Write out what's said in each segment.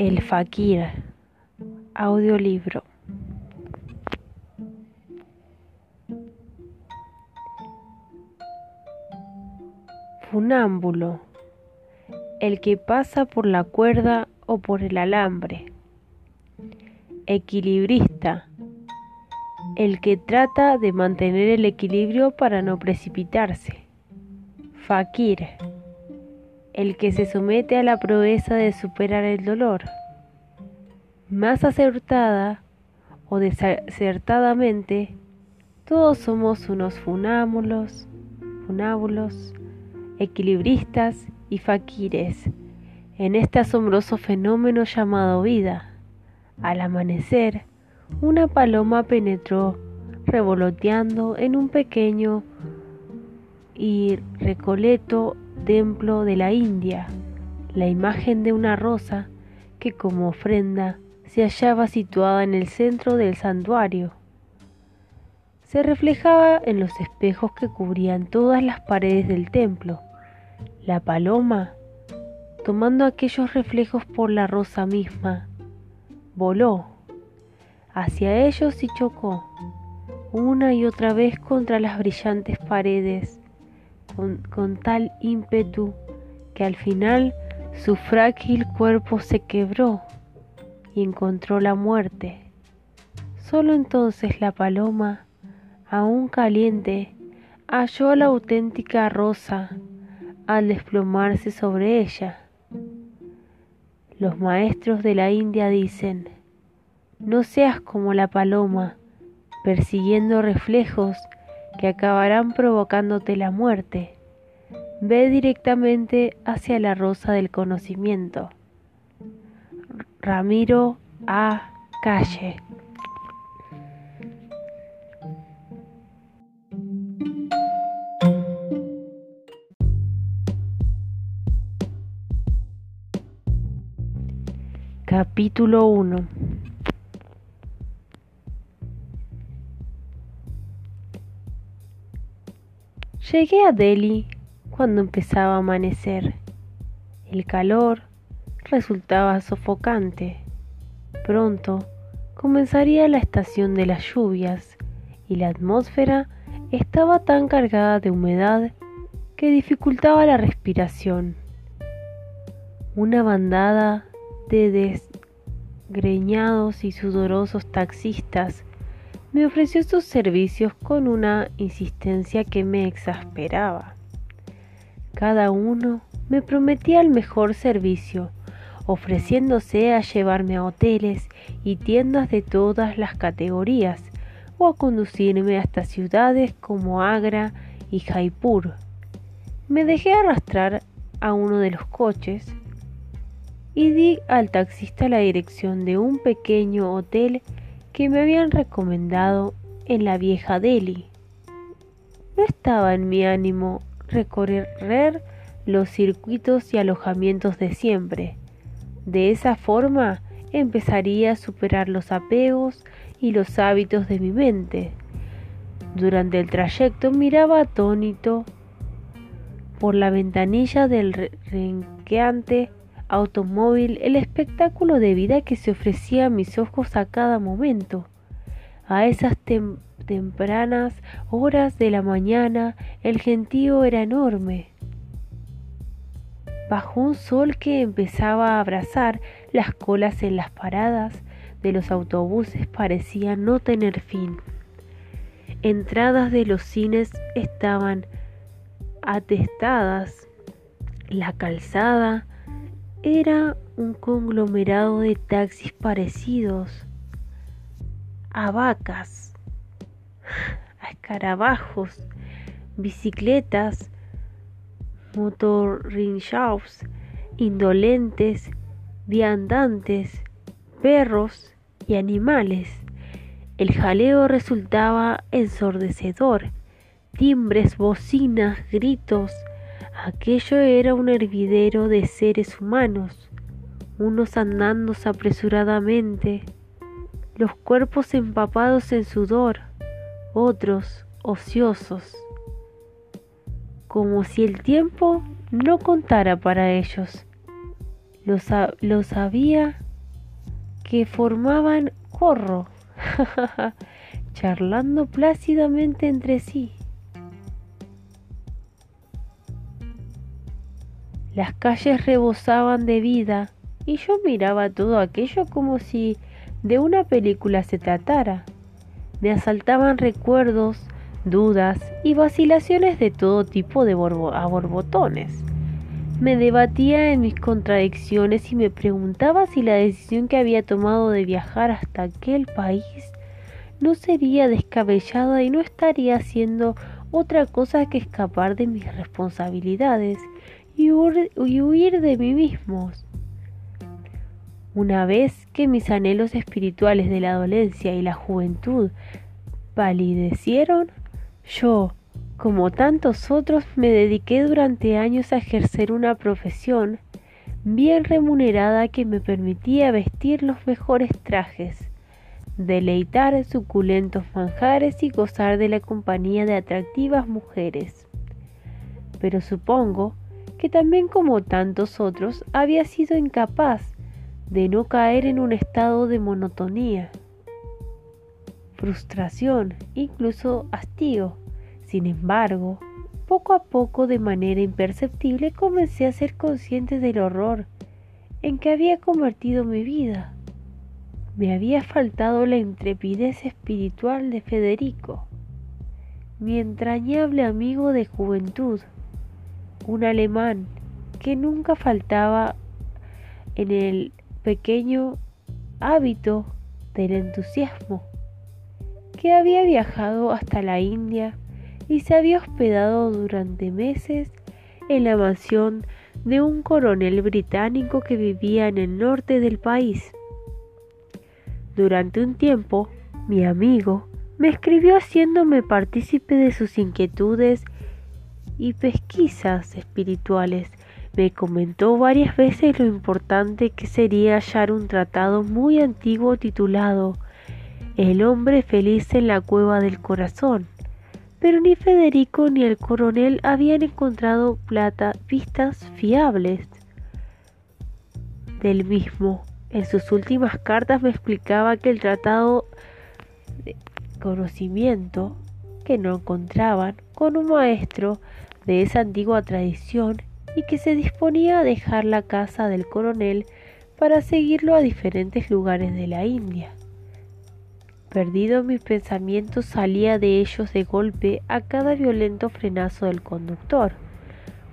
El Fakir, audiolibro. Funámbulo, el que pasa por la cuerda o por el alambre. Equilibrista, el que trata de mantener el equilibrio para no precipitarse. Fakir el que se somete a la proeza de superar el dolor. Más acertada o desacertadamente, todos somos unos funámbulos, funábulos, equilibristas y faquires en este asombroso fenómeno llamado vida. Al amanecer, una paloma penetró revoloteando en un pequeño y recoleto templo de la India, la imagen de una rosa que como ofrenda se hallaba situada en el centro del santuario. Se reflejaba en los espejos que cubrían todas las paredes del templo. La paloma, tomando aquellos reflejos por la rosa misma, voló hacia ellos y chocó una y otra vez contra las brillantes paredes con, tal ímpetu que al final su frágil cuerpo se quebró y encontró la muerte. Solo entonces la paloma, aún caliente, halló la auténtica rosa al desplomarse sobre ella. Los maestros de la India dicen, no seas como la paloma, persiguiendo reflejos que acabarán provocándote la muerte. Ve directamente hacia la rosa del conocimiento. Ramiro A. Calle. Capítulo 1 Llegué a Delhi cuando empezaba a amanecer. El calor resultaba sofocante. Pronto comenzaría la estación de las lluvias y la atmósfera estaba tan cargada de humedad que dificultaba la respiración. Una bandada de desgreñados y sudorosos taxistas me ofreció sus servicios con una insistencia que me exasperaba. Cada uno me prometía el mejor servicio, ofreciéndose a llevarme a hoteles y tiendas de todas las categorías o a conducirme hasta ciudades como Agra y Jaipur. Me dejé arrastrar a uno de los coches y di al taxista la dirección de un pequeño hotel que me habían recomendado en la vieja Delhi. No estaba en mi ánimo recorrer los circuitos y alojamientos de siempre. De esa forma empezaría a superar los apegos y los hábitos de mi mente. Durante el trayecto miraba atónito por la ventanilla del renqueante automóvil el espectáculo de vida que se ofrecía a mis ojos a cada momento. A esas tempranas horas de la mañana el gentío era enorme. Bajo un sol que empezaba a abrazar las colas en las paradas de los autobuses parecía no tener fin. Entradas de los cines estaban atestadas, la calzada era un conglomerado de taxis parecidos a vacas, a escarabajos, bicicletas, motorrickshaws, indolentes, viandantes, perros y animales. El jaleo resultaba ensordecedor, timbres, bocinas, gritos, Aquello era un hervidero de seres humanos, unos andando apresuradamente, los cuerpos empapados en sudor, otros ociosos, como si el tiempo no contara para ellos. Los, los había que formaban corro, charlando plácidamente entre sí. Las calles rebosaban de vida y yo miraba todo aquello como si de una película se tratara. Me asaltaban recuerdos, dudas y vacilaciones de todo tipo de a borbotones. Me debatía en mis contradicciones y me preguntaba si la decisión que había tomado de viajar hasta aquel país no sería descabellada y no estaría haciendo otra cosa que escapar de mis responsabilidades y huir, de mí mismos. Una vez que mis anhelos espirituales de la dolencia y la juventud palidecieron, yo, como tantos otros, me dediqué durante años a ejercer una profesión bien remunerada que me permitía vestir los mejores trajes, deleitar suculentos manjares y gozar de la compañía de atractivas mujeres. Pero supongo que también como tantos otros había sido incapaz de no caer en un estado de monotonía, frustración, incluso hastío sin embargo, poco a poco, de manera imperceptible, comencé a ser consciente del horror en que había convertido mi vida. Me había faltado la intrepidez espiritual de Federico, mi entrañable amigo de juventud, un alemán que nunca faltaba en el pequeño hábito del entusiasmo, que había viajado hasta la India y se había hospedado durante meses en la mansión de un coronel británico que vivía en el norte del país. Durante un tiempo, mi amigo me escribió haciéndome partícipe de sus inquietudes y pesquisas espirituales. Me comentó varias veces lo importante que sería hallar un tratado muy antiguo titulado El hombre feliz en la cueva del corazón pero ni Federico ni el coronel habían encontrado plata, pistas fiables del mismo. En sus últimas cartas me explicaba que el tratado de conocimiento que no encontraban con un maestro de esa antigua tradición y que se disponía a dejar la casa del coronel para seguirlo a diferentes lugares de la India. Perdido mis pensamientos salía de ellos de golpe a cada violento frenazo del conductor,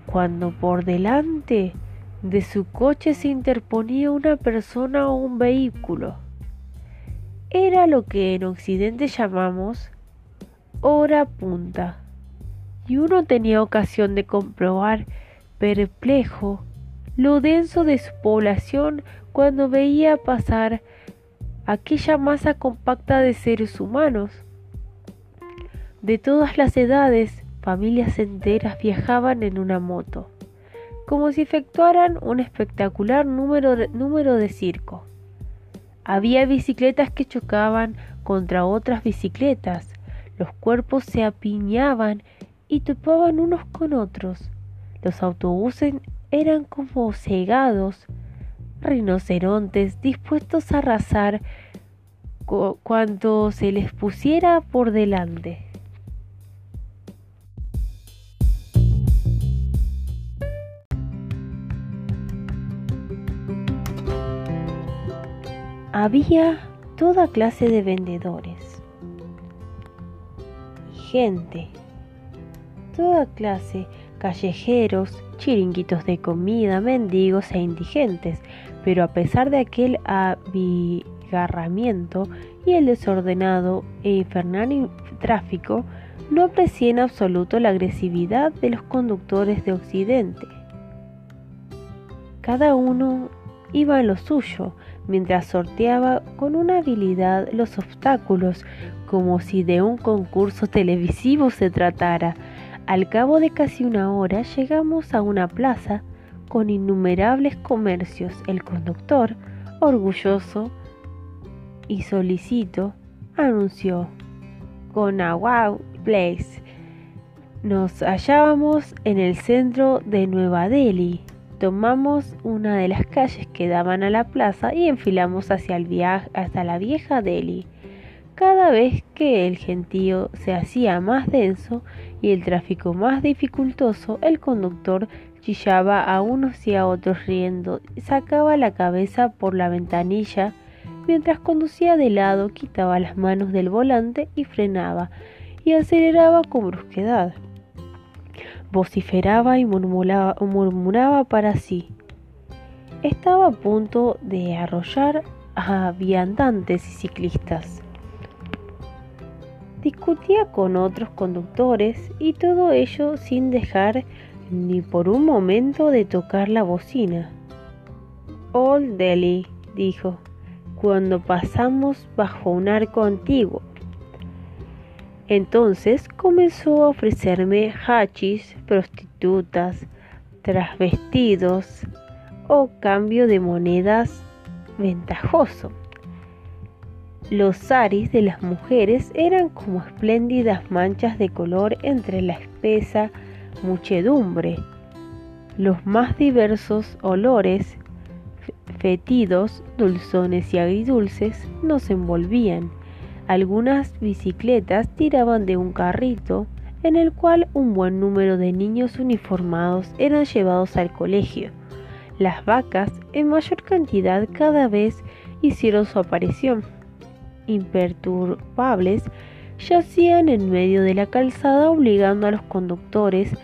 cuando por delante de su coche se interponía una persona o un vehículo. Era lo que en Occidente llamamos hora punta, y uno tenía ocasión de comprobar perplejo lo denso de su población cuando veía pasar aquella masa compacta de seres humanos. De todas las edades, familias enteras viajaban en una moto, como si efectuaran un espectacular número de, número de circo. Había bicicletas que chocaban contra otras bicicletas, los cuerpos se apiñaban y topaban unos con otros. Los autobuses eran como cegados, rinocerontes dispuestos a arrasar cuanto se les pusiera por delante. Había toda clase de vendedores y gente, toda clase, callejeros, chiringuitos de comida, mendigos e indigentes, pero a pesar de aquel abigarramiento y el desordenado e infernal tráfico, no aprecié en absoluto la agresividad de los conductores de Occidente. Cada uno iba en lo suyo, mientras sorteaba con una habilidad los obstáculos, como si de un concurso televisivo se tratara. Al cabo de casi una hora llegamos a una plaza con innumerables comercios. El conductor, orgulloso y solicito, anunció con a wow place. Nos hallábamos en el centro de Nueva Delhi, Tomamos una de las calles que daban a la plaza y enfilamos hacia, el viaje, hasta la vieja Delhi. Cada vez que el gentío se hacía más denso y el tráfico más dificultoso, el conductor chillaba a unos y a otros riendo, sacaba la cabeza por la ventanilla, mientras conducía de lado, quitaba las manos del volante y frenaba, y aceleraba con brusquedad vociferaba y murmuraba, para sí. Estaba a punto de arrollar a viandantes y ciclistas. Discutía con otros conductores y todo ello sin dejar ni por un momento de tocar la bocina. Old Delhi, dijo, cuando pasamos bajo un arco antiguo. Entonces comenzó a ofrecerme hachis, prostitutas, trasvestidos o cambio de monedas ventajoso. Los saris de las mujeres eran como espléndidas manchas de color entre la espesa muchedumbre. Los más diversos olores, fetidos, dulzones y agridulces nos envolvían algunas bicicletas tiraban de un carrito en el cual un buen número de niños uniformados eran llevados al colegio. Las vacas, en mayor cantidad cada vez, hicieron su aparición. Imperturbables, yacían en medio de la calzada obligando a los conductores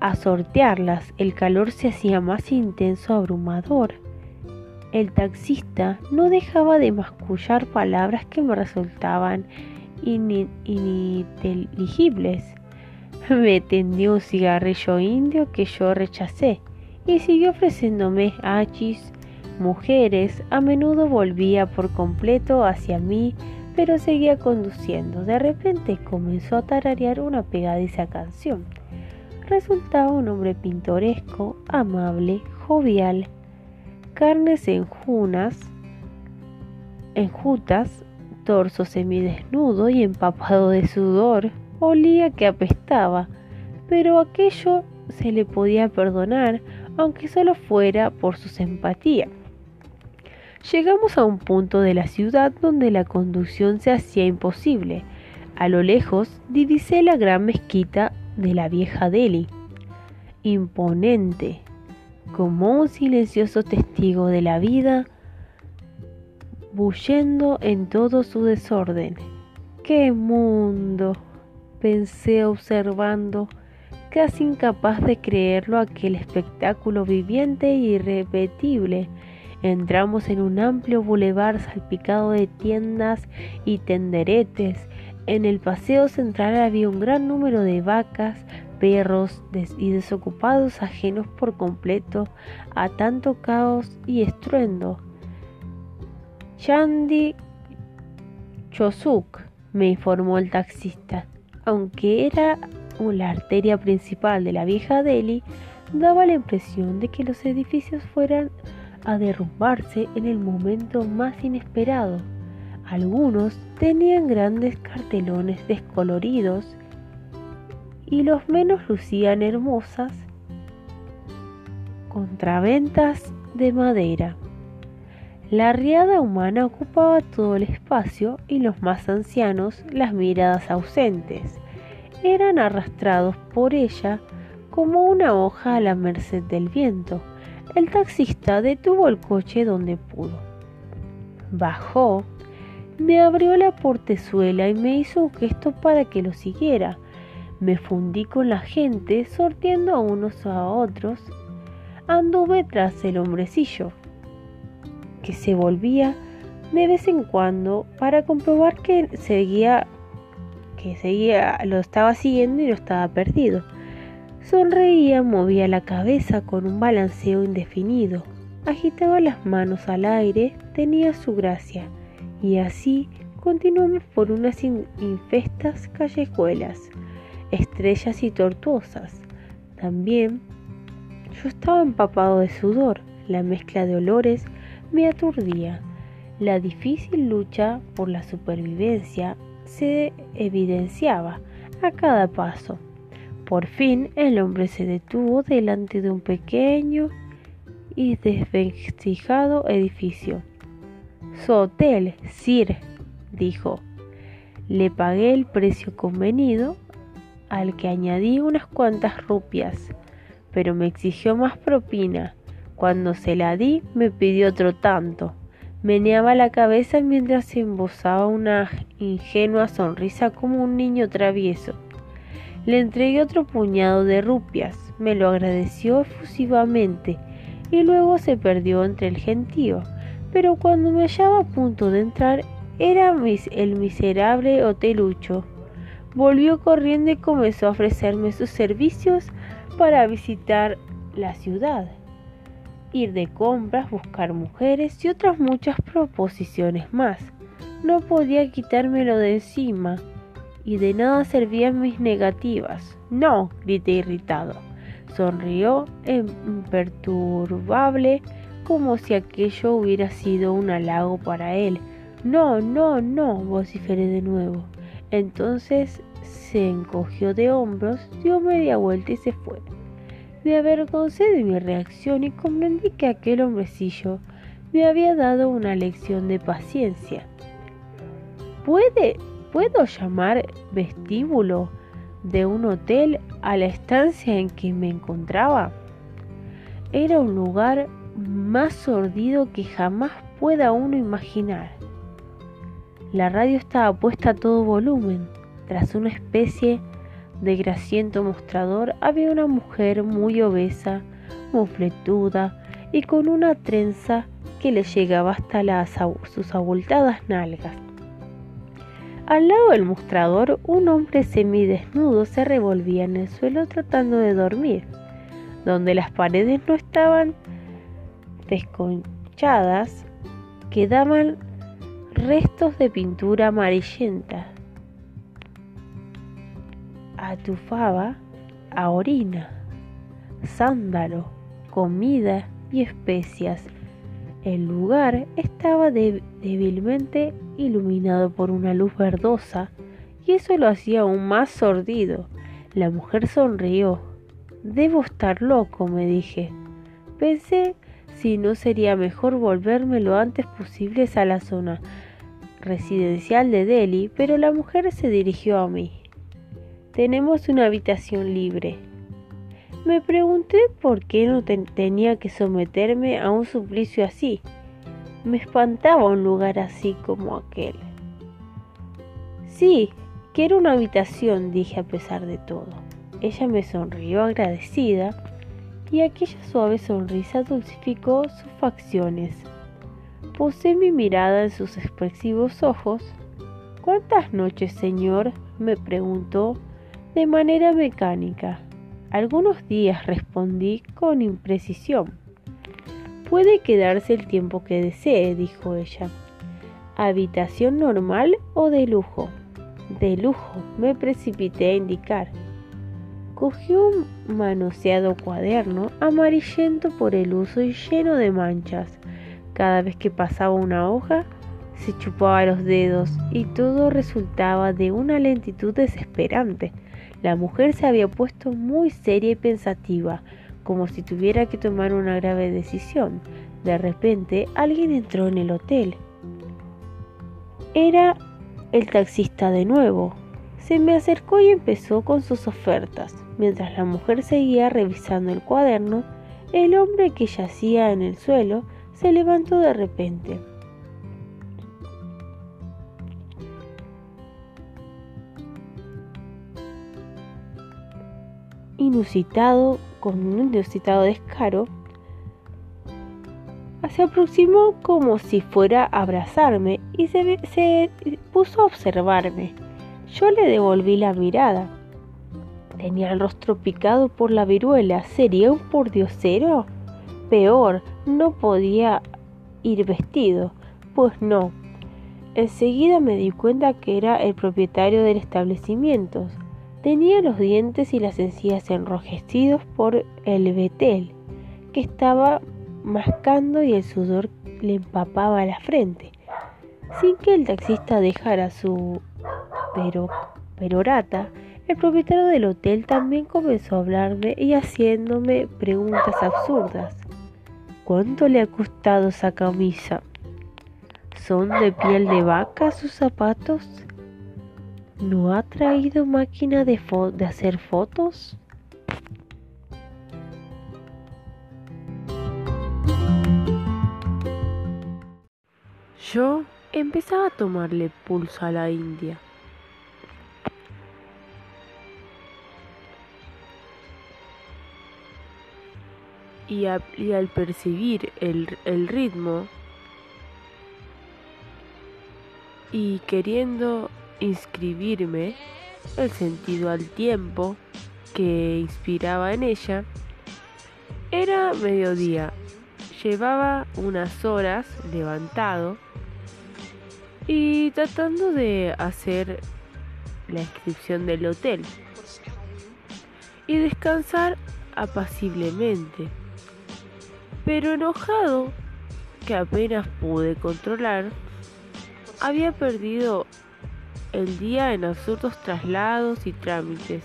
a sortearlas. El calor se hacía más intenso, abrumador. El taxista no dejaba de mascullar palabras que me resultaban ininteligibles. Me tendió un cigarrillo indio que yo rechacé y siguió ofreciéndome hachis, mujeres. A menudo volvía por completo hacia mí, pero seguía conduciendo. De repente comenzó a tararear una pegadiza canción. Resultaba un hombre pintoresco, amable, jovial, carnes enjunas, enjutas, torso semidesnudo y empapado de sudor, olía que apestaba, pero aquello se le podía perdonar, aunque solo fuera por su simpatía. Llegamos a un punto de la ciudad donde la conducción se hacía imposible. A lo lejos divisé la gran mezquita de la vieja Delhi, imponente, como un silencioso testigo de la vida, bullendo en todo su desorden. ¡Qué mundo! pensé observando, casi incapaz de creerlo aquel espectáculo viviente e irrepetible. Entramos en un amplio bulevar salpicado de tiendas y tenderetes. En el paseo central había un gran número de vacas, perros y desocupados ajenos por completo a tanto caos y estruendo. Chandi Chosuk, me informó el taxista, aunque era la arteria principal de la vieja Delhi, daba la impresión de que los edificios fueran a derrumbarse en el momento más inesperado. Algunos tenían grandes cartelones descoloridos y los menos lucían hermosas contraventas de madera. La riada humana ocupaba todo el espacio y los más ancianos, las miradas ausentes, eran arrastrados por ella como una hoja a la merced del viento. El taxista detuvo el coche donde pudo. Bajó, me abrió la portezuela y me hizo un gesto para que lo siguiera. Me fundí con la gente, sortiendo a unos a otros. Anduve tras el hombrecillo, que se volvía de vez en cuando para comprobar que seguía, que seguía, lo estaba siguiendo y no estaba perdido. Sonreía, movía la cabeza con un balanceo indefinido, agitaba las manos al aire, tenía su gracia, y así continuamos por unas infestas callejuelas estrellas y tortuosas. También yo estaba empapado de sudor, la mezcla de olores me aturdía. La difícil lucha por la supervivencia se evidenciaba a cada paso. Por fin el hombre se detuvo delante de un pequeño y desvencijado edificio. Su hotel, Sir, dijo. Le pagué el precio convenido, al que añadí unas cuantas rupias, pero me exigió más propina. Cuando se la di, me pidió otro tanto. Meneaba la cabeza mientras embosaba una ingenua sonrisa como un niño travieso. Le entregué otro puñado de rupias, me lo agradeció efusivamente y luego se perdió entre el gentío. Pero cuando me hallaba a punto de entrar, era el miserable hotelucho. Volvió corriendo y comenzó a ofrecerme sus servicios para visitar la ciudad ir de compras, buscar mujeres y otras muchas proposiciones más. No podía quitármelo de encima y de nada servían mis negativas. No, grité irritado. Sonrió imperturbable como si aquello hubiera sido un halago para él. No, no, no, vociferé de nuevo. Entonces se encogió de hombros, dio media vuelta y se fue. Me avergoncé de mi reacción y comprendí que aquel hombrecillo me había dado una lección de paciencia. ¿Puede, ¿Puedo llamar vestíbulo de un hotel a la estancia en que me encontraba? Era un lugar más sordido que jamás pueda uno imaginar. La radio estaba puesta a todo volumen, tras una especie de grasiento mostrador había una mujer muy obesa, mofletuda y con una trenza que le llegaba hasta sus abultadas nalgas. Al lado del mostrador, un hombre semidesnudo se revolvía en el suelo tratando de dormir. Donde las paredes no estaban desconchadas, quedaban restos de pintura amarillenta atufaba a orina, sándalo, comida y especias. El lugar estaba débilmente iluminado por una luz verdosa y eso lo hacía aún más sordido. La mujer sonrió. Debo estar loco, me dije. Pensé si no sería mejor volverme lo antes posible a la zona residencial de Delhi, pero la mujer se dirigió a mí. Tenemos una habitación libre. Me pregunté por qué no tenía que someterme a un suplicio así. Me espantaba un lugar así como aquel. Sí, quiero una habitación, dije a pesar de todo. Ella me sonrió agradecida y aquella suave sonrisa dulcificó sus facciones. Posé mi mirada en sus expresivos ojos. ¿Cuántas noches, señor? me preguntó de manera mecánica. Algunos días respondí con imprecisión. Puede quedarse el tiempo que desee, dijo ella. ¿Habitación normal o de lujo? De lujo, me precipité a indicar. Cogió un manoseado cuaderno amarillento por el uso y lleno de manchas. Cada vez que pasaba una hoja, se chupaba los dedos y todo resultaba de una lentitud desesperante. La mujer se había puesto muy seria y pensativa, como si tuviera que tomar una grave decisión. De repente alguien entró en el hotel. Era el taxista de nuevo. Se me acercó y empezó con sus ofertas. Mientras la mujer seguía revisando el cuaderno, el hombre que yacía en el suelo se levantó de repente. Inusitado, con un inusitado descaro, se aproximó como si fuera a abrazarme y se, se puso a observarme. Yo le devolví la mirada. Tenía el rostro picado por la viruela. ¿Sería un pordiosero? Peor, no podía ir vestido. Pues no. Enseguida me di cuenta que era el propietario del establecimiento. Tenía los dientes y las encías enrojecidos por el betel que estaba mascando y el sudor le empapaba la frente. Sin que el taxista dejara su pero, perorata, el propietario del hotel también comenzó a hablarme y haciéndome preguntas absurdas. ¿Cuánto le ha costado esa camisa? ¿Son de piel de vaca sus zapatos? ¿No ha traído máquina de, de hacer fotos? Yo empezaba a tomarle pulso a la India. Y, al percibir el, el ritmo y queriendo inscribirme el sentido al tiempo que inspiraba en ella, era mediodía. Llevaba unas horas levantado y tratando de hacer la inscripción del hotel y descansar apaciblemente, pero enojado que apenas pude controlar, había perdido el día en absurdos traslados y trámites.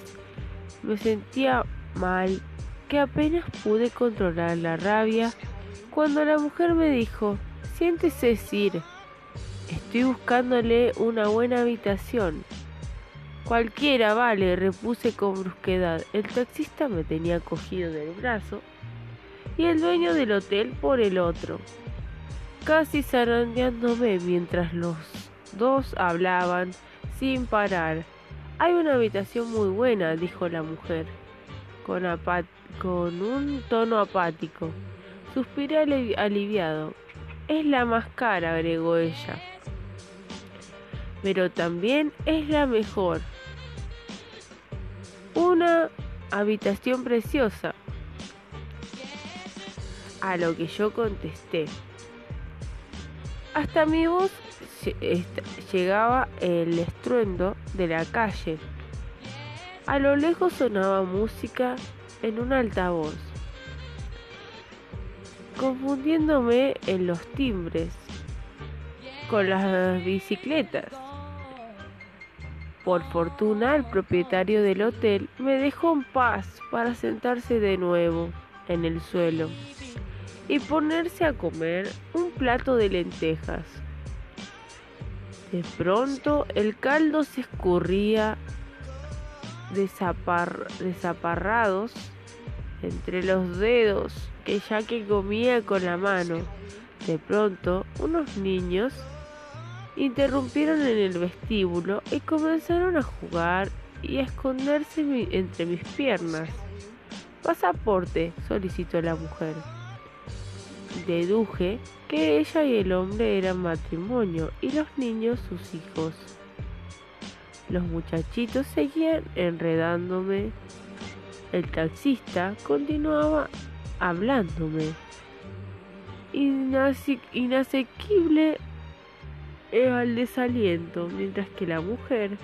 Me sentía mal que apenas pude controlar la rabia cuando la mujer me dijo, siéntese Sir, estoy buscándole una buena habitación. Cualquiera, vale, repuse con brusquedad. El taxista me tenía cogido del brazo y el dueño del hotel por el otro, casi zarandeándome mientras los dos hablaban sin parar. Hay una habitación muy buena, dijo la mujer, con, un tono apático. Suspiré aliviado. Es la más cara, agregó ella. Pero también es la mejor. Una habitación preciosa. A lo que yo contesté. Hasta mi voz llegaba el estruendo de la calle. A lo lejos sonaba música en un altavoz, confundiéndome en los timbres con las bicicletas. Por fortuna, el propietario del hotel me dejó en paz para sentarse de nuevo en el suelo y ponerse a comer un plato de lentejas. De pronto el caldo se escurría desaparrados entre los dedos que ya que comía con la mano. De pronto unos niños interrumpieron en el vestíbulo y comenzaron a jugar y a esconderse entre mis piernas. Pasaporte, solicitó la mujer deduje que ella y el hombre eran matrimonio y los niños sus hijos. Los muchachitos seguían enredándome. El taxista continuaba hablándome. inasequible al desaliento, mientras que la mujer,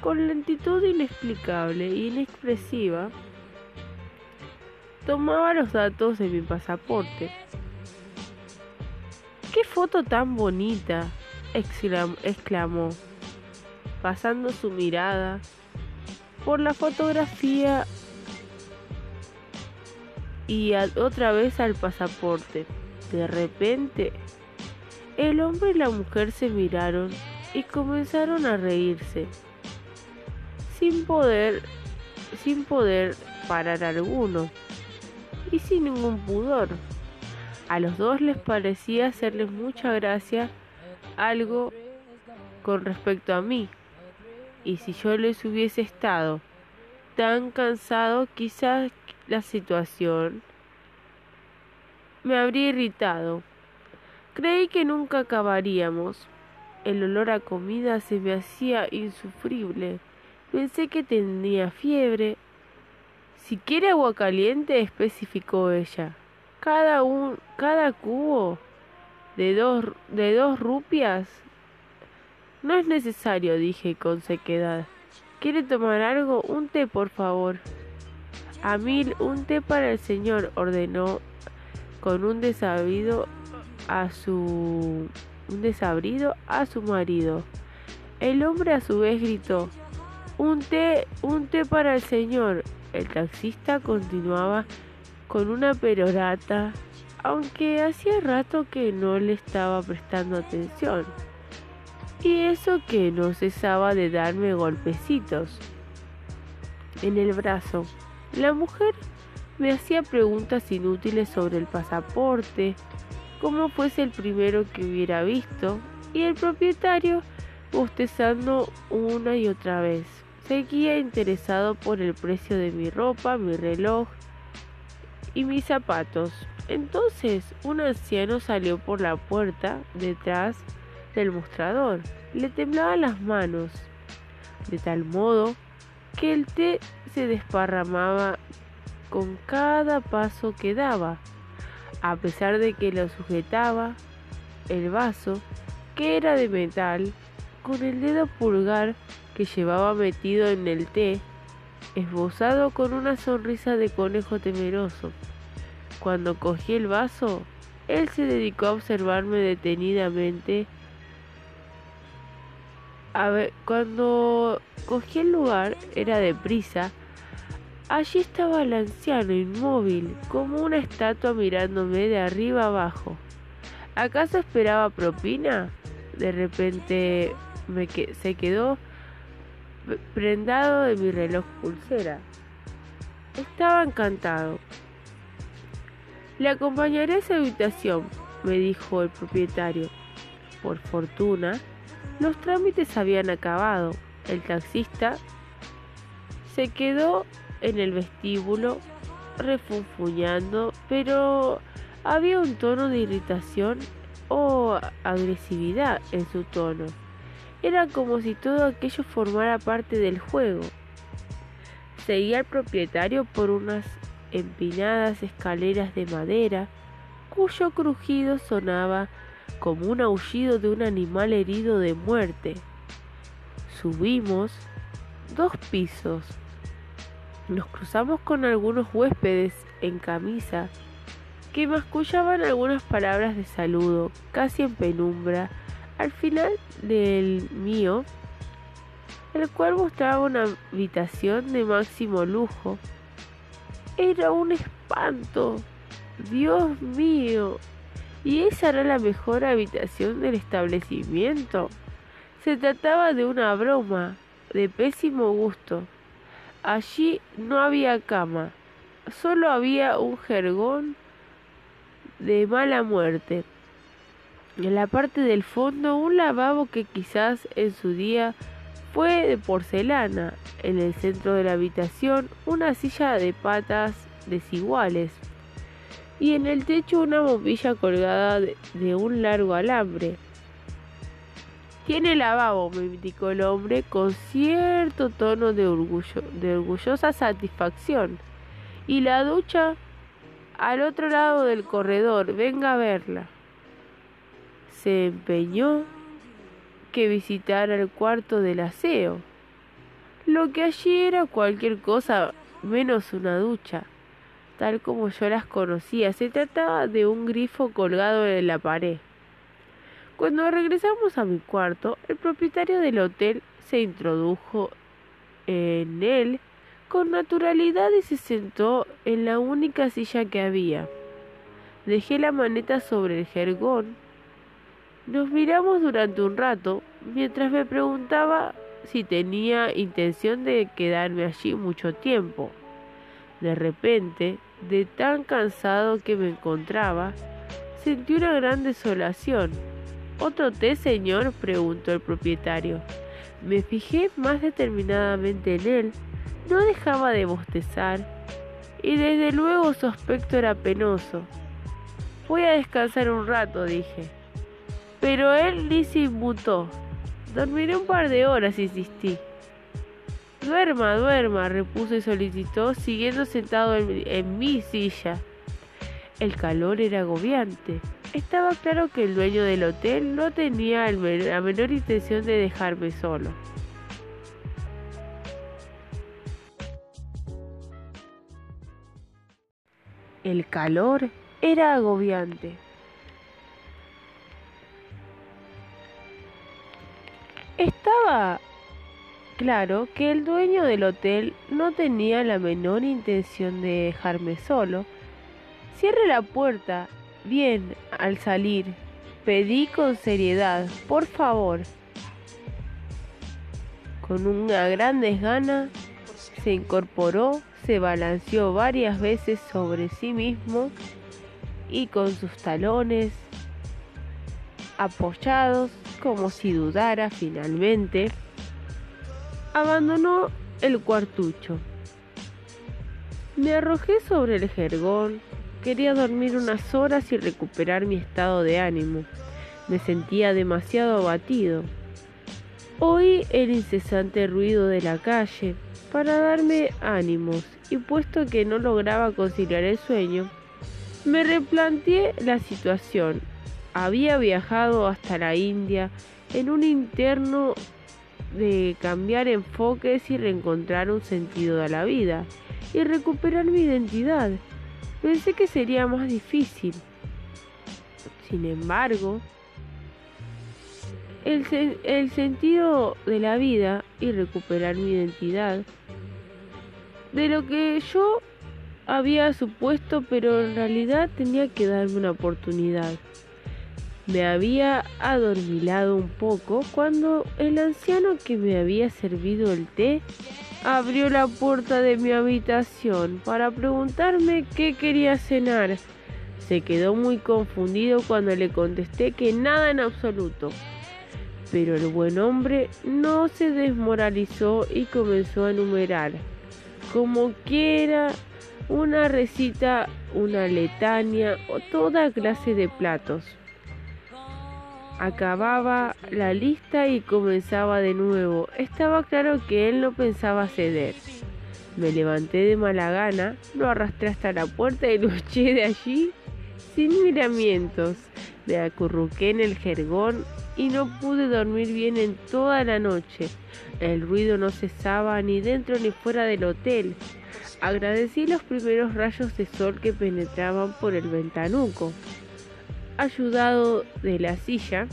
con lentitud inexplicable e inexpresiva, tomaba los datos de mi pasaporte. ¡Qué foto tan bonita! exclamó, pasando su mirada por la fotografía y otra vez al pasaporte. De repente, el hombre y la mujer se miraron y comenzaron a reírse, sin poder, sin poder parar alguno y sin ningún pudor. A los dos les parecía hacerles mucha gracia algo con respecto a mí. Y si yo les hubiese estado tan cansado, quizás la situación me habría irritado. Creí que nunca acabaríamos. El olor a comida se me hacía insufrible. Pensé que tenía fiebre. Si quiere agua caliente, especificó ella. Cada, un, cada cubo de dos, de dos rupias no es necesario, dije con sequedad. ¿Quiere tomar algo? Un té, por favor. A mil, un té para el señor, ordenó con un desabrido a su un desabrido a su marido. El hombre a su vez gritó: "Un té, un té para el señor." El taxista continuaba con una perorata aunque hacía rato que no le estaba prestando atención. Y eso que no cesaba de darme golpecitos en el brazo. La mujer me hacía preguntas inútiles sobre el pasaporte, como fuese el primero que hubiera visto, y el propietario bostezando una y otra vez. Seguía interesado por el precio de mi ropa, mi reloj y mis zapatos. Entonces un anciano salió por la puerta detrás del mostrador. Le temblaban las manos, de tal modo que el té se desparramaba con cada paso que daba. A pesar de que lo sujetaba, el vaso, que era de metal, con el dedo pulgar que llevaba metido en el té, esbozado con una sonrisa de conejo temeroso. Cuando cogí el vaso, él se dedicó a observarme detenidamente. A ver, cuando cogí el lugar, era deprisa. Allí estaba el anciano inmóvil, como una estatua mirándome de arriba abajo. ¿Acaso esperaba propina? De repente me se quedó prendado de mi reloj pulsera. Estaba encantado. Le acompañaré a su habitación, me dijo el propietario. Por fortuna, los trámites habían acabado. El taxista se quedó en el vestíbulo refunfuñando, pero había un tono de irritación o agresividad en su tono. Era como si todo aquello formara parte del juego. Seguía al propietario por unas empinadas escaleras de madera, cuyo crujido sonaba como un aullido de un animal herido de muerte. Subimos dos pisos. Nos cruzamos con algunos huéspedes en camisa que mascullaban algunas palabras de saludo, casi en penumbra, al final del mío, el cual mostraba una habitación de máximo lujo. Era un espanto. Dios mío. ¿Y esa era la mejor habitación del establecimiento? Se trataba de una broma, de pésimo gusto. Allí no había cama, solo había un jergón de mala muerte en la parte del fondo un lavabo que quizás en su día fue de porcelana. En el centro de la habitación una silla de patas desiguales. Y en el techo una bombilla colgada de, un largo alambre. Tiene lavabo, me indicó el hombre con cierto tono de orgullo, de orgullosa satisfacción. Y la ducha al otro lado del corredor, venga a verla se empeñó que visitara el cuarto del aseo, lo que allí era cualquier cosa menos una ducha, tal como yo las conocía. Se trataba de un grifo colgado en la pared. Cuando regresamos a mi cuarto, el propietario del hotel se introdujo en él con naturalidad y se sentó en la única silla que había. Dejé la maneta sobre el jergón nos miramos durante un rato mientras me preguntaba si tenía intención de quedarme allí mucho tiempo. De repente, de tan cansado que me encontraba, sentí una gran desolación. ¿Otro té, señor? preguntó el propietario. Me fijé más determinadamente en él. No dejaba de bostezar y desde luego su aspecto era penoso. Voy a descansar un rato, dije. Pero él ni se inmutó. Dormiré un par de horas, insistí. Duerma, duerma, repuso y solicitó, siguiendo sentado en, mi silla. El calor era agobiante. Estaba claro que el dueño del hotel no tenía la menor intención de dejarme solo. El calor era agobiante. Estaba claro que el dueño del hotel no tenía la menor intención de dejarme solo. Cierre la puerta bien al salir. Pedí con seriedad, por favor. Con una gran desgana se incorporó, se balanceó varias veces sobre sí mismo y con sus talones apoyados como si dudara finalmente, abandonó el cuartucho. Me arrojé sobre el jergón, quería dormir unas horas y recuperar mi estado de ánimo. Me sentía demasiado abatido. Oí el incesante ruido de la calle para darme ánimos y puesto que no lograba conciliar el sueño, me replanteé la situación. Había viajado hasta la India en un interno de cambiar enfoques y reencontrar un sentido a la vida y recuperar mi identidad. Pensé que sería más difícil. Sin embargo, el, el, sentido de la vida y recuperar mi identidad, de lo que yo había supuesto, pero en realidad tenía que darme una oportunidad. Me había adormilado un poco cuando el anciano que me había servido el té abrió la puerta de mi habitación para preguntarme qué quería cenar. Se quedó muy confundido cuando le contesté que nada en absoluto. Pero el buen hombre no se desmoralizó y comenzó a enumerar, como quiera, una recita, una letania o toda clase de platos acababa la lista y comenzaba de nuevo. Estaba claro que él no pensaba ceder. Me levanté de mala gana, lo arrastré hasta la puerta y lo eché de allí sin miramientos. Me acurruqué en el jergón y no pude dormir bien en toda la noche. El ruido no cesaba ni dentro ni fuera del hotel. Agradecí los primeros rayos de sol que penetraban por el ventanuco ayudado de la silla,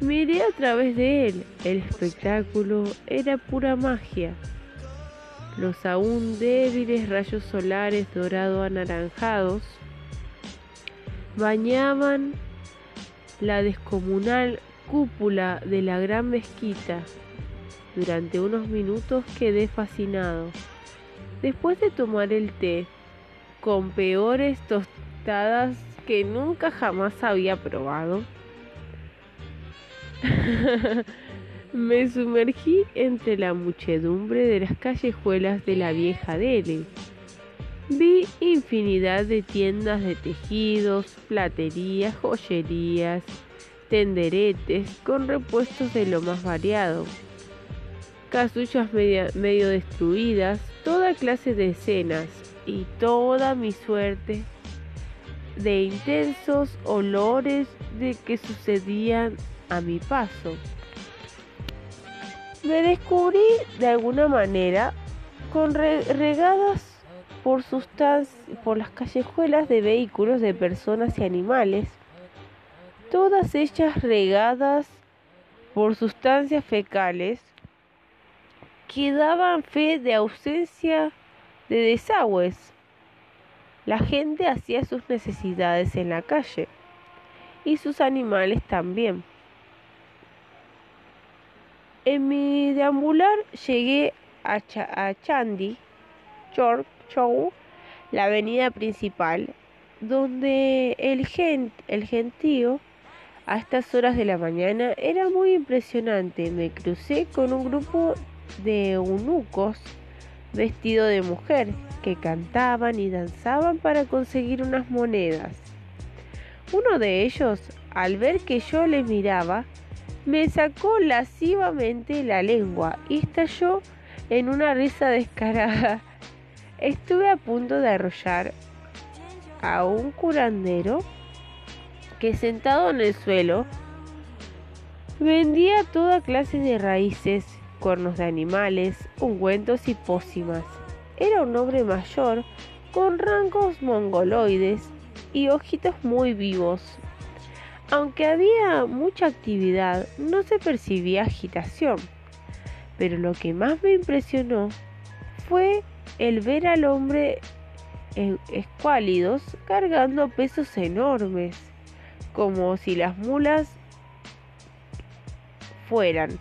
miré a través de él. El espectáculo era pura magia. Los aún débiles rayos solares dorado anaranjados bañaban la descomunal cúpula de la gran mezquita. Durante unos minutos quedé fascinado. Después de tomar el té, con peores tostadas que nunca jamás había probado. Me sumergí entre la muchedumbre de las callejuelas de la vieja Delhi. Vi infinidad de tiendas de tejidos, platerías, joyerías, tenderetes con repuestos de lo más variado, casullas medio destruidas, toda clase de escenas y toda mi suerte de intensos olores de que sucedían a mi paso. Me descubrí de alguna manera con regadas por, por las callejuelas de vehículos de personas y animales, todas ellas regadas por sustancias fecales que daban fe de ausencia de desagües la gente hacía sus necesidades en la calle y sus animales también. En mi deambular llegué a, Chandy Chowk, Chow, la avenida principal, donde el, el gentío a estas horas de la mañana era muy impresionante. Me crucé con un grupo de eunucos vestido de mujer que cantaban y danzaban para conseguir unas monedas. Uno de ellos, al ver que yo le miraba, me sacó lascivamente la lengua y estalló en una risa descarada. Estuve a punto de arrollar a un curandero que sentado en el suelo vendía toda clase de raíces cuernos de animales, ungüentos y pócimas. Era un hombre mayor, con rangos mongoloides y ojitos muy vivos. Aunque había mucha actividad, no se percibía agitación. Pero lo que más me impresionó fue el ver al hombre e-, escuálidos cargando pesos enormes, como si las mulas fueran.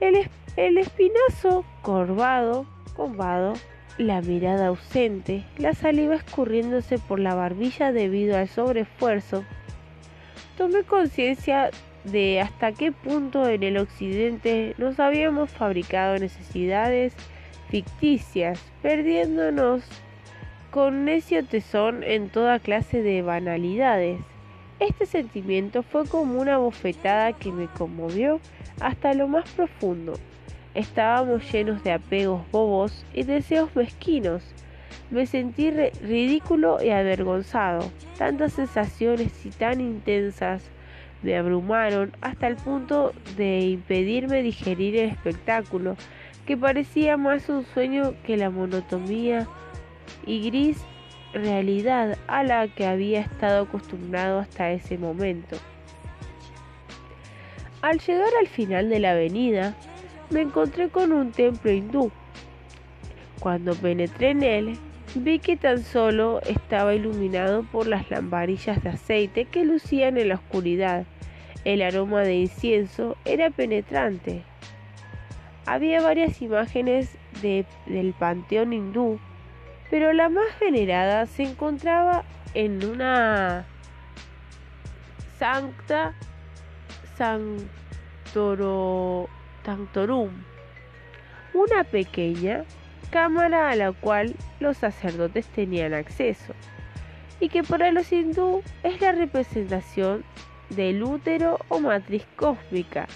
El, espinazo corvado, combado, la mirada ausente, la saliva escurriéndose por la barbilla debido al sobreesfuerzo. Tomé conciencia de hasta qué punto en el occidente nos habíamos fabricado necesidades ficticias, perdiéndonos con necio tesón en toda clase de banalidades. Este sentimiento fue como una bofetada que me conmovió hasta lo más profundo. Estábamos llenos de apegos bobos y deseos mezquinos. Me sentí ridículo y avergonzado. Tantas sensaciones y tan intensas me abrumaron hasta el punto de impedirme digerir el espectáculo, que parecía más un sueño que la monotonía y gris realidad a la que había estado acostumbrado hasta ese momento. Al llegar al final de la avenida, me encontré con un templo hindú. Cuando penetré en él, vi que tan solo estaba iluminado por las lambarillas de aceite que lucían en la oscuridad. El aroma de incienso era penetrante. Había varias imágenes del panteón hindú, pero la más venerada se encontraba en una Sancta Sanctorum, una pequeña cámara a la cual los sacerdotes tenían acceso y que para los hindú es la representación del útero o matriz cósmica.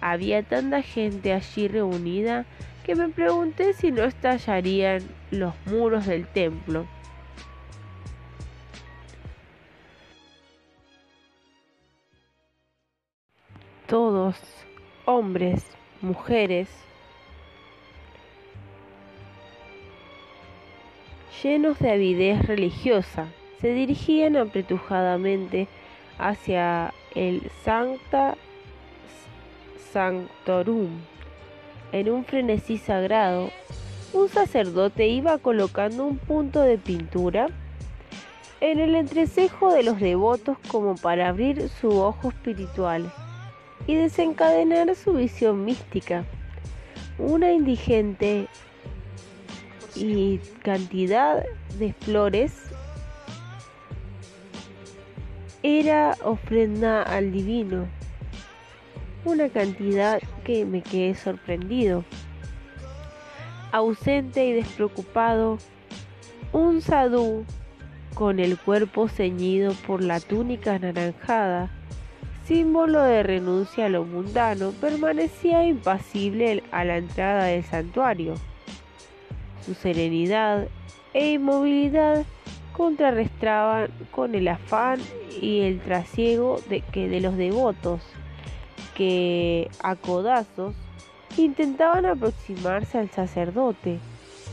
Había tanta gente allí reunida que me pregunté si no estallarían los muros del templo. Todos hombres, mujeres, llenos de avidez religiosa, se dirigían apretujadamente hacia el Sancta Sanctorum. En un frenesí sagrado, un sacerdote iba colocando un punto de pintura en el entrecejo de los devotos como para abrir su ojo espiritual y desencadenar su visión mística. Una indigente y cantidad de flores era ofrenda al divino. Una cantidad que me quedé sorprendido. Ausente y despreocupado, un sadú con el cuerpo ceñido por la túnica anaranjada símbolo de renuncia a lo mundano, permanecía impasible a la entrada del santuario. Su serenidad e inmovilidad contrarrestaban con el afán y el trasiego de, que de los devotos, que a codazos intentaban aproximarse al sacerdote.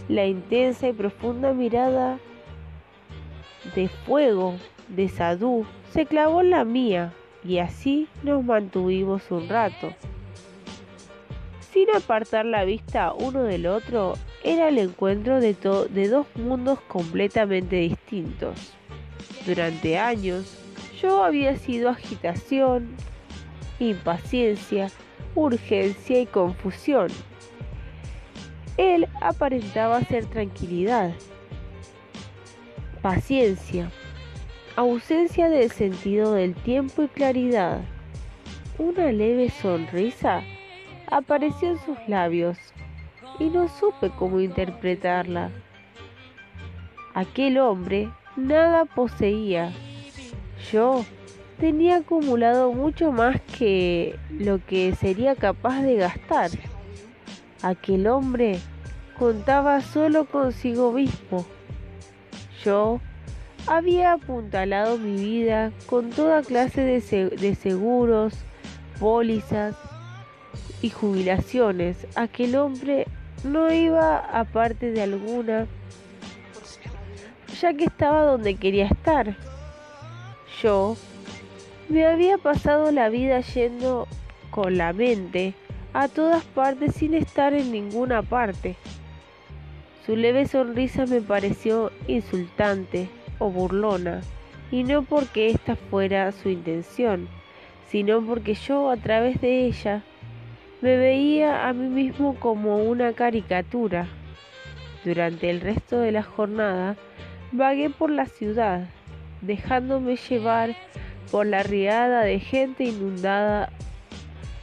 La intensa y profunda mirada de fuego de Sadú se clavó en la mía y así nos mantuvimos un rato. Sin apartar la vista uno del otro, era el encuentro de, de dos mundos completamente distintos. Durante años, yo había sido agitación, impaciencia, urgencia y confusión. Él aparentaba ser tranquilidad, paciencia, ausencia del sentido del tiempo y claridad. Una leve sonrisa apareció en sus labios y no supe cómo interpretarla. Aquel hombre nada poseía. Yo tenía acumulado mucho más que lo que sería capaz de gastar. Aquel hombre contaba solo consigo mismo. Yo había apuntalado mi vida con toda clase de, seguros, pólizas y jubilaciones. Aquel hombre no iba a parte de alguna, ya que estaba donde quería estar. Yo me había pasado la vida yendo con la mente a todas partes sin estar en ninguna parte. Su leve sonrisa me pareció insultante o burlona, y no porque esta fuera su intención, sino porque yo a través de ella me veía a mí mismo como una caricatura. Durante el resto de la jornada vagué por la ciudad, dejándome llevar por la riada de gente inundada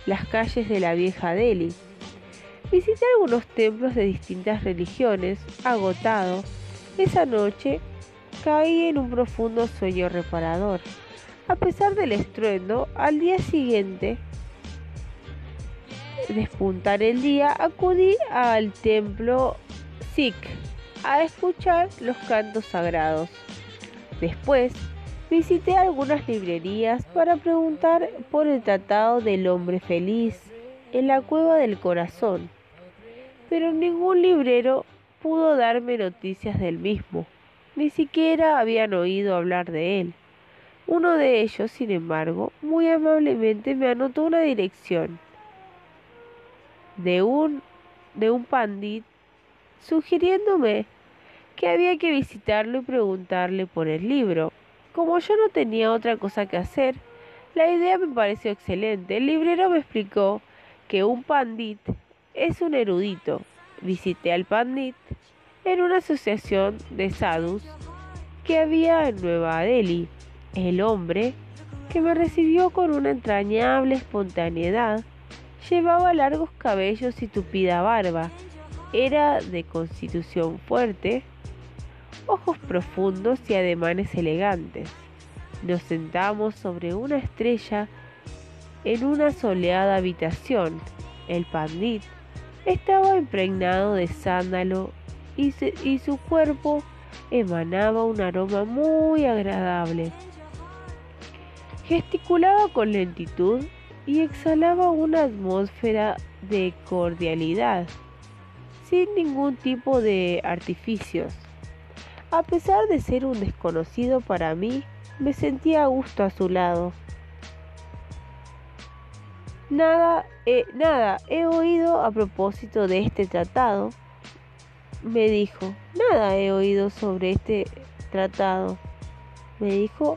las calles de la vieja Delhi. Visité algunos templos de distintas religiones, agotado. Esa noche caí en un profundo sueño reparador. A pesar del estruendo, al día siguiente, despuntar el día, acudí al templo Sikh a escuchar los cantos sagrados. Después, visité algunas librerías para preguntar por el Tratado del Hombre Feliz en la Cueva del Corazón, pero ningún librero pudo darme noticias del mismo, ni siquiera habían oído hablar de él. Uno de ellos, sin embargo, muy amablemente me anotó una dirección de un, de un pandit sugiriéndome que había que visitarlo y preguntarle por el libro. Como yo no tenía otra cosa que hacer, la idea me pareció excelente. El librero me explicó que un pandit es un erudito. Visité al pandit en una asociación de sadhus que había en Nueva Delhi. El hombre, que me recibió con una entrañable espontaneidad, llevaba largos cabellos y tupida barba. Era de constitución fuerte, ojos profundos y ademanes elegantes. Nos sentamos sobre una estrella en una soleada habitación. El pandit estaba impregnado de sándalo y, su cuerpo emanaba un aroma muy agradable. Gesticulaba con lentitud y exhalaba una atmósfera de cordialidad, sin ningún tipo de artificios. A pesar de ser un desconocido para mí, me sentía a gusto a su lado. Nada, nada, he oído a propósito de este tratado, me dijo. Nada he oído sobre este tratado, me dijo,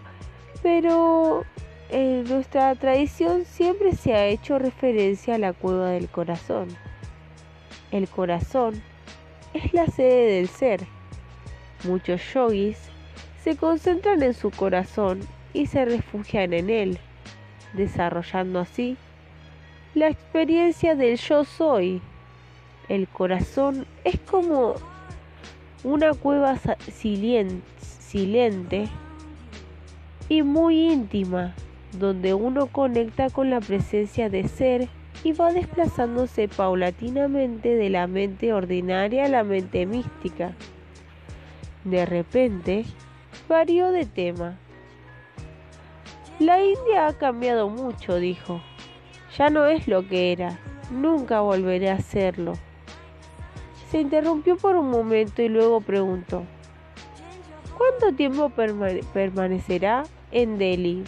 pero en nuestra tradición siempre se ha hecho referencia a la cueva del corazón. El corazón es la sede del ser. Muchos yogis se concentran en su corazón y se refugian en él, desarrollando así la experiencia del yo soy. El corazón es como una cueva silente y muy íntima donde uno conecta con la presencia de ser y va desplazándose paulatinamente de la mente ordinaria a la mente mística. De repente, varió de tema. La India ha cambiado mucho, dijo. Ya no es lo que era, nunca volveré a serlo. Se interrumpió por un momento y luego preguntó, ¿cuánto tiempo permanecerá en Delhi?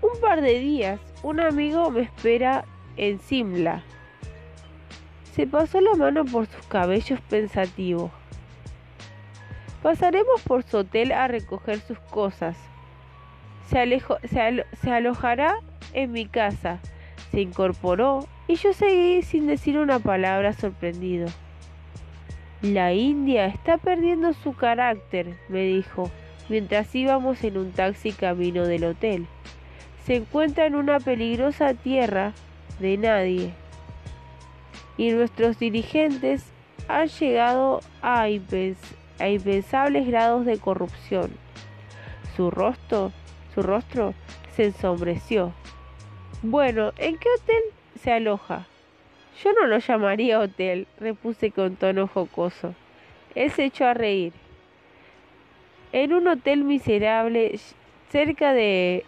Un par de días, un amigo me espera en Simla. Se pasó la mano por sus cabellos pensativos. Pasaremos por su hotel a recoger sus cosas. Se, alojará en mi casa. Se incorporó y yo seguí sin decir una palabra sorprendido. La India está perdiendo su carácter, me dijo, mientras íbamos en un taxi camino del hotel se encuentra en una peligrosa tierra de nadie y nuestros dirigentes han llegado a, impensables grados de corrupción. Su rostro, su rostro se ensombreció. Bueno, ¿en qué hotel se aloja? Yo no lo llamaría hotel, repuse con tono jocoso. Él se echó a reír. En un hotel miserable cerca de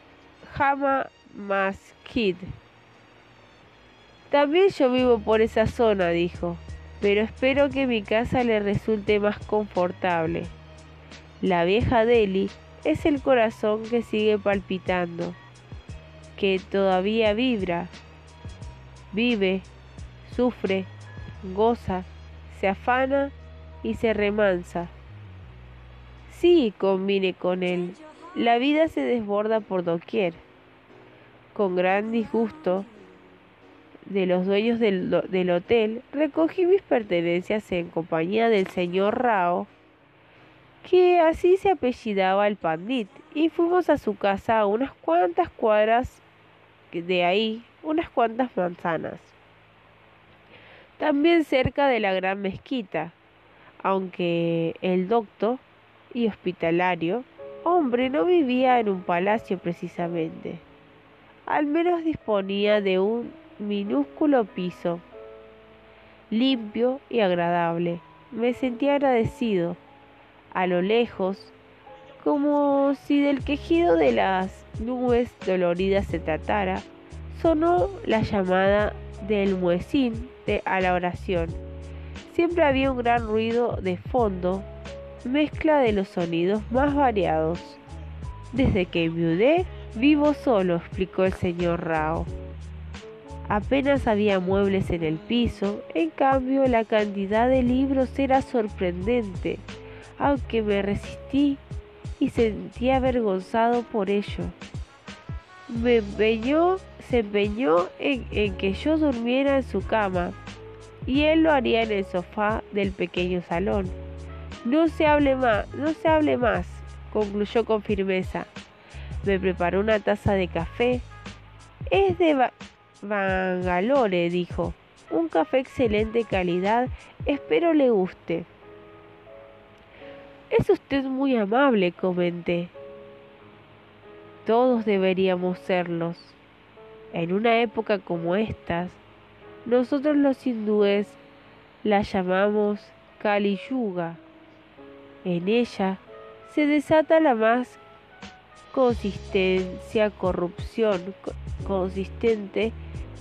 Hama Kid. También yo vivo por esa zona, dijo, pero espero que mi casa le resulte más confortable. La vieja Delhi es el corazón que sigue palpitando, que todavía vibra, vive, sufre, goza, se afana y se remansa. Sí, convine con él, la vida se desborda por doquier. Con gran disgusto de los dueños del, del, hotel, recogí mis pertenencias en compañía del señor Rao, que así se apellidaba el pandit, y fuimos a su casa a unas cuantas cuadras de ahí, unas cuantas manzanas. También cerca de la gran mezquita, aunque el doctor y hospitalario hombre no vivía en un palacio precisamente. Al menos disponía de un minúsculo piso, limpio y agradable. Me sentí agradecido. A lo lejos, como si del quejido de las nubes doloridas se tratara, sonó la llamada del muecín de, a la oración. Siempre había un gran ruido de fondo mezcla de los sonidos más variados. Desde que enviudé, vivo solo, explicó el señor Rao. Apenas había muebles en el piso, en cambio la cantidad de libros era sorprendente, aunque me resistí y sentí avergonzado por ello. Me empeñó, se empeñó en, que yo durmiera en su cama, y él lo haría en el sofá del pequeño salón. No se hable más, no se hable más, concluyó con firmeza. Me preparó una taza de café. Es de Bangalore, dijo. Un café excelente calidad, espero le guste. Es usted muy amable, comenté. Todos deberíamos serlos. En una época como estas, nosotros los hindúes la llamamos Kali Yuga. En ella se desata la más consistencia, corrupción consistente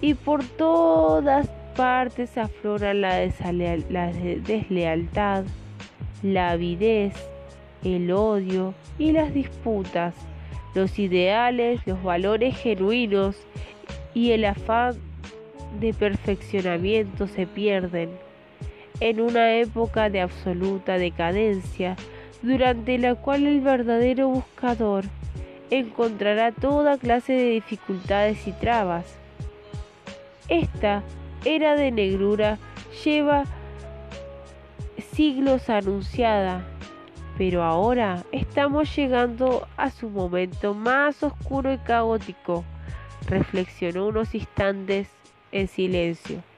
y por todas partes aflora la, la deslealtad, la avidez, el odio y las disputas, los ideales, los valores genuinos y el afán de perfeccionamiento se pierden. En una época de absoluta decadencia, durante la cual el verdadero buscador encontrará toda clase de dificultades y trabas. Esta era de negrura lleva siglos anunciada, pero ahora estamos llegando a su momento más oscuro y caótico, reflexionó unos instantes en silencio.